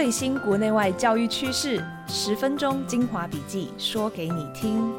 最新国内外教育趋势，十分钟精华笔记，说给你听。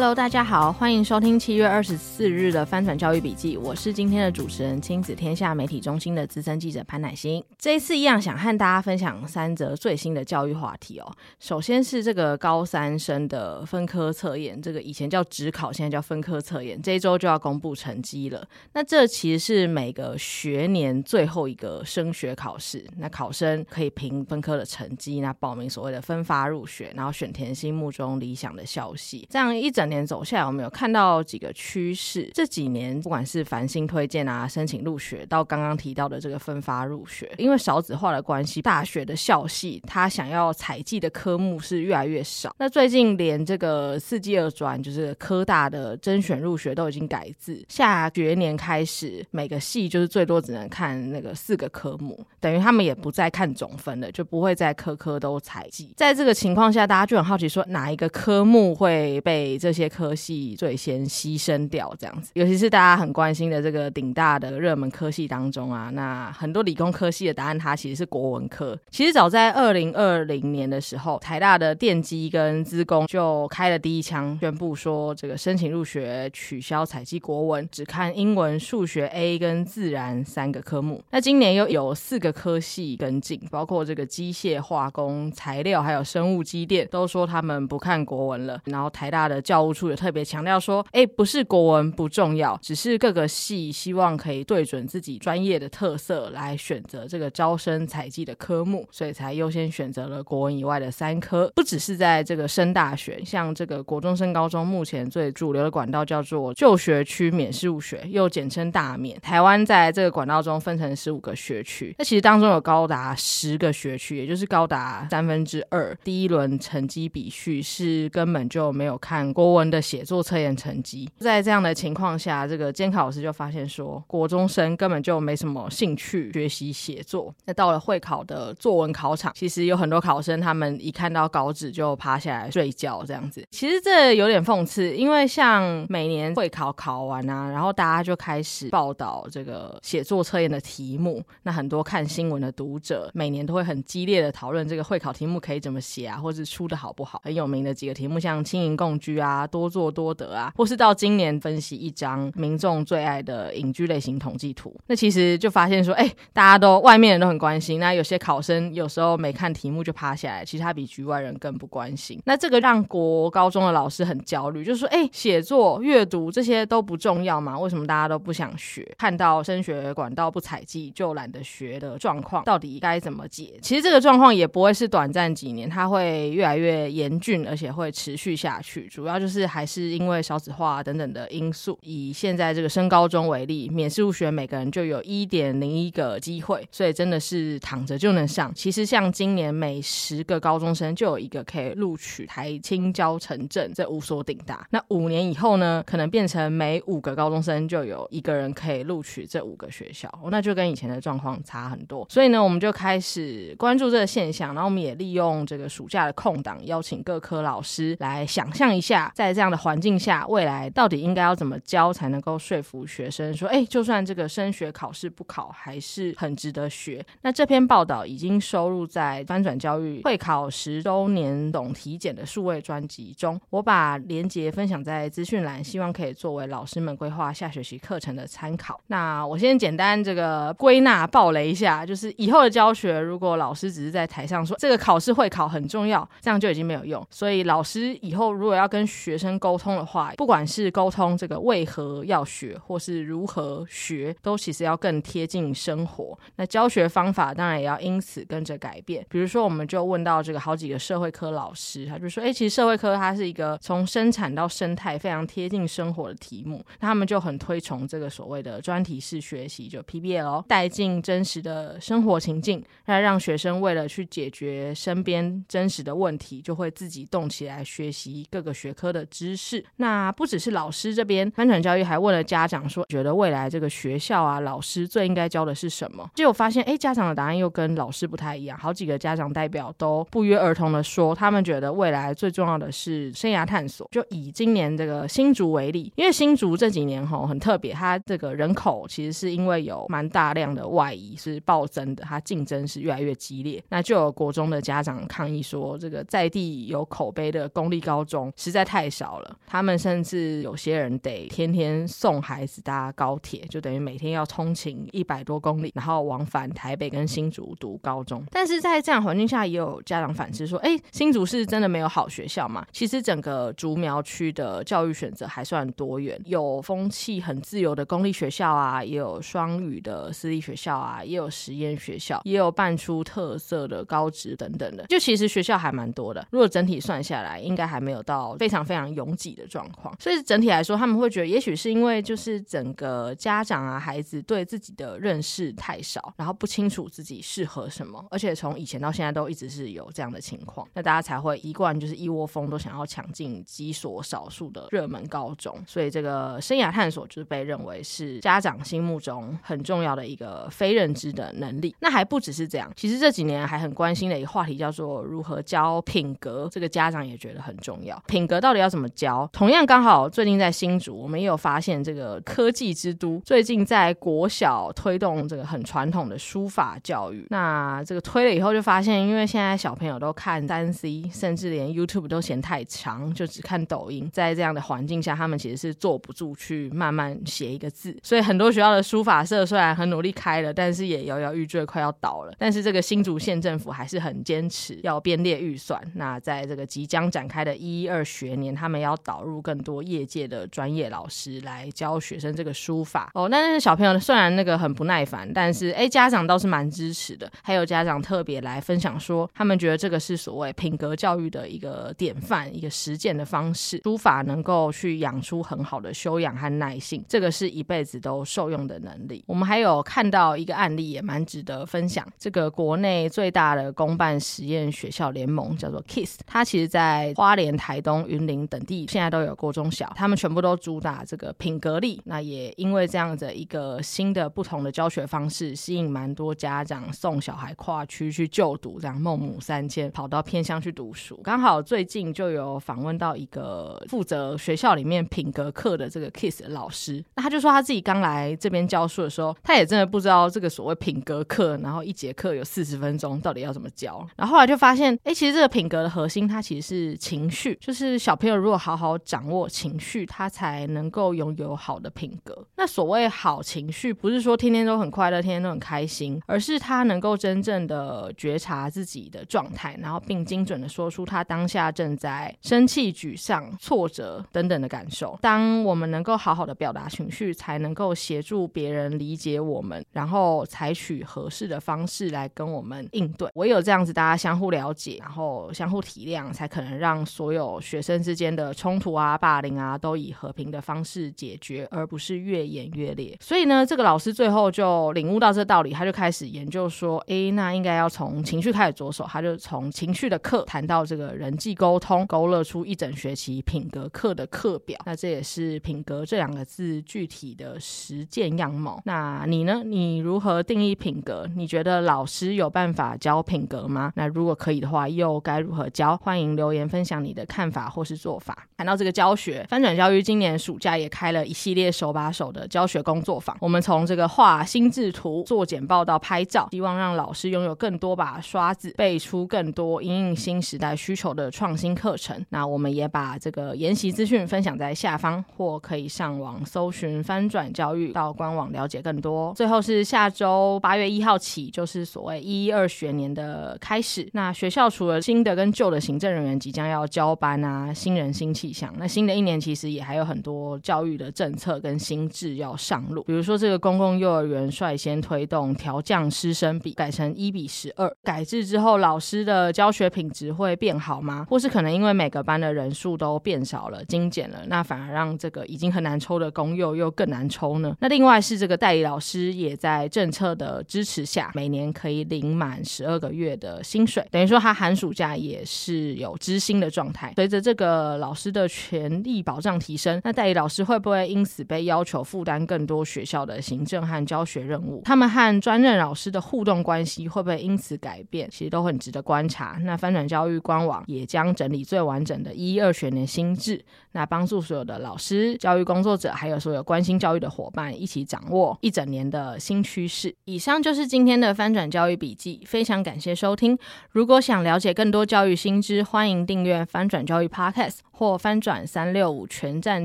Hello，大家好，欢迎收听七月二十四日的翻转教育笔记。我是今天的主持人，亲子天下媒体中心的资深记者潘乃馨。这一次一样想和大家分享三则最新的教育话题哦。首先是这个高三生的分科测验，这个以前叫职考，现在叫分科测验，这一周就要公布成绩了。那这其实是每个学年最后一个升学考试，那考生可以凭分科的成绩，那报名所谓的分发入学，然后选填心目中理想的校系，这样一整。年走下来，我们有看到几个趋势。这几年，不管是繁星推荐啊，申请入学，到刚刚提到的这个分发入学，因为少子化的关系，大学的校系他想要采计的科目是越来越少。那最近连这个四季二专，就是科大的甄选入学都已经改制，下学年开始，每个系就是最多只能看那个四个科目，等于他们也不再看总分了，就不会再科科都采计。在这个情况下，大家就很好奇说，哪一个科目会被这些些科系最先牺牲掉，这样子，尤其是大家很关心的这个顶大的热门科系当中啊，那很多理工科系的答案，它其实是国文科。其实早在二零二零年的时候，台大的电机跟资工就开了第一枪，宣布说这个申请入学取消采计国文，只看英文、数学 A 跟自然三个科目。那今年又有四个科系跟进，包括这个机械、化工、材料还有生物机电，都说他们不看国文了。然后台大的教教务处也特别强调说，哎，不是国文不重要，只是各个系希望可以对准自己专业的特色来选择这个招生采计的科目，所以才优先选择了国文以外的三科。不只是在这个升大学，像这个国中升高中，目前最主流的管道叫做就学区免试入学，又简称大免。台湾在这个管道中分成十五个学区，那其实当中有高达十个学区，也就是高达三分之二。第一轮成绩比序是根本就没有看。国文的写作测验成绩，在这样的情况下，这个监考老师就发现说，国中生根本就没什么兴趣学习写作。那到了会考的作文考场，其实有很多考生，他们一看到稿纸就趴下来睡觉，这样子。其实这有点讽刺，因为像每年会考考完啊，然后大家就开始报道这个写作测验的题目。那很多看新闻的读者，每年都会很激烈的讨论这个会考题目可以怎么写啊，或者出的好不好。很有名的几个题目，像青盈共居啊。多做多得啊，或是到今年分析一张民众最爱的隐居类型统计图，那其实就发现说，哎、大家都外面人都很关心，那有些考生有时候没看题目就趴下来，其实他比局外人更不关心。那这个让国高中的老师很焦虑，就是说，哎、写作、阅读这些都不重要吗？为什么大家都不想学？看到升学管道不采集就懒得学的状况，到底该怎么解？其实这个状况也不会是短暂几年，它会越来越严峻，而且会持续下去，主要就是。是还是因为少子化等等的因素。以现在这个升高中为例，免试入学每个人就有一点零一个机会，所以真的是躺着就能上。其实像今年每十个高中生就有一个可以录取台清交成政这五所顶大。那五年以后呢，可能变成每五个高中生就有一个人可以录取这五个学校，那就跟以前的状况差很多。所以呢，我们就开始关注这个现象，然后我们也利用这个暑假的空档，邀请各科老师来想象一下。在这样的环境下，未来到底应该要怎么教才能够说服学生说，哎，就算这个升学考试不考，还是很值得学？那这篇报道已经收录在翻转教育会考十周年总体检的数位专辑中，我把连结分享在资讯栏，希望可以作为老师们规划下学期课程的参考。那我先简单这个归纳爆雷一下，就是以后的教学，如果老师只是在台上说这个考试会考很重要，这样就已经没有用。所以老师以后如果要跟学学生沟通的话，不管是沟通这个为何要学，或是如何学，都其实要更贴近生活。那教学方法当然也要因此跟着改变。比如说，我们就问到这个好几个社会科老师，他就说：“哎，其实社会科它是一个从生产到生态非常贴近生活的题目。”那他们就很推崇这个所谓的专题式学习，就 PBL，带进真实的生活情境，那让学生为了去解决身边真实的问题，就会自己动起来学习各个学科的的。知识。那不只是老师这边，翻转教育还问了家长说，觉得未来这个学校啊，老师最应该教的是什么？结果发现，哎，家长的答案又跟老师不太一样。好几个家长代表都不约而同的说，他们觉得未来最重要的是生涯探索。就以今年这个新竹为例，因为新竹这几年吼很特别，它这个人口其实是因为有蛮大量的外移是暴增的，它竞争是越来越激烈。那就有国中的家长抗议说，这个在地有口碑的公立高中实在太少了，他们甚至有些人得天天送孩子搭高铁，就等于每天要通勤一百多公里，然后往返台北跟新竹读高中。但是在这样环境下，也有家长反思说，哎，新竹是真的没有好学校吗？其实整个竹苗区的教育选择还算多元，有风气很自由的公立学校啊，也有双语的私立学校啊，也有实验学校，也有办出特色的高职等等的。就其实学校还蛮多的，如果整体算下来，应该还没有到非常非常拥挤的状况。所以整体来说，他们会觉得，也许是因为就是整个家长啊，孩子对自己的认识太少，然后不清楚自己适合什么，而且从以前到现在都一直是有这样的情况，那大家才会一贯就是一窝蜂都想要抢进几所少数的热门高中。所以这个生涯探索就是被认为是家长心目中很重要的一个非认知的能力。那还不只是这样，其实这几年还很关心的一个话题叫做如何教品格，这个家长也觉得很重要。品格到底要怎么教？同样刚好最近在新竹，我们也有发现这个科技之都最近在国小推动这个很传统的书法教育。那这个推了以后就发现，因为现在小朋友都看三 C，甚至连 YouTube 都嫌太长，就只看抖音。在这样的环境下，他们其实是坐不住去慢慢写一个字。所以很多学校的书法社虽然很努力开了，但是也摇摇欲坠，快要倒了。但是这个新竹县政府还是很坚持要编列预算。那在这个即将展开的一一二学年，他们要导入更多业界的专业老师来教学生这个书法。哦，那那小朋友虽然那个很不耐烦，但是哎，家长倒是蛮支持的。还有家长特别来分享说，他们觉得这个是所谓品格教育的一个典范，一个实践的方式。书法能够去养出很好的修养和耐性，这个是一辈子都受用的能力。我们还有看到一个案例，也蛮值得分享。这个国内最大的公办实验学校联盟叫做 KISS，它其实在花莲、台东、云林等地现在都有国中小，他们全部都主打这个品格力。那也因为这样的一个新的不同的教学方式，吸引蛮多家长送小孩跨区去就读，这样孟母三迁跑到偏乡去读书。刚好最近就有访问到一个负责学校里面品格课的这个 KISS 老师，那他就说他自己刚来这边教书的时候，他也真的不知道这个所谓品格课，然后一节课有四十分钟，到底要怎么教。然后后来就发现，哎，其实这个品格的核心，它其实是情绪，就是小朋友如果好好掌握情绪，他才能够拥有好的品格。那所谓好情绪，不是说天天都很快乐，天天都很开心，而是他能够真正的觉察自己的状态，然后并精准的说出他当下正在生气、沮丧、挫折等等的感受。当我们能够好好的表达情绪，才能够协助别人理解我们，然后采取合适的方式来跟我们应对。唯有这样子，大家相互了解，然后相互体谅，才可能让所有学生之间间的冲突啊、霸凌啊，都以和平的方式解决，而不是越演越烈。所以呢，这个老师最后就领悟到这道理，他就开始研究说，诶，那应该要从情绪开始着手。他就从情绪的课谈到这个人际沟通，勾勒出一整学期品格课的课表。那这也是品格这两个字具体的实践样貌。那你呢？你如何定义品格？你觉得老师有办法教品格吗？那如果可以的话，又该如何教？欢迎留言分享你的看法或是做做法。谈到这个教学，翻转教育今年暑假也开了一系列手把手的教学工作坊。我们从这个画心智图、做简报到拍照，希望让老师拥有更多把刷子，背出更多因应新时代需求的创新课程。那我们也把这个研习资讯分享在下方，或可以上网搜寻翻转教育，到官网了解更多。最后是下周八月一号起，就是所谓一一二学年的开始。那学校除了新的跟旧的行政人员即将要交班啊，新人新气象。那新的一年其实也还有很多教育的政策跟新制要上路，比如说这个公共幼儿园率先推动调降师生比，改成一比十二。改制之后，老师的教学品质会变好吗？或是可能因为每个班的人数都变少了、精简了，那反而让这个已经很难抽的公幼又更难抽呢？那另外是这个代理老师也在政策的支持下，每年可以领满十二个月的薪水，等于说他寒暑假也是有支薪的状态。随着这个老师的权利保障提升，那代理老师会不会因此被要求负担更多学校的行政和教学任务？他们和专任老师的互动关系会不会因此改变？其实都很值得观察。那翻转教育官网也将整理最完整的一二学年新制，那帮助所有的老师、教育工作者，还有所有关心教育的伙伴一起掌握一整年的新趋势。以上就是今天的翻转教育笔记，非常感谢收听。如果想了解更多教育新知，欢迎订阅翻转教育 Podcast 或翻转三六五全站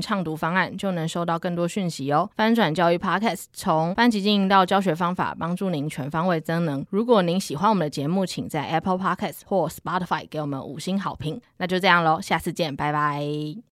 畅读方案，就能收到更多讯息哦。翻转教育 Podcast 从班级经营到教学方法，帮助您全方位增能。如果您喜欢我们的节目，请在 Apple Podcast 或 Spotify 给我们五星好评。那就这样喽，下次见，拜拜。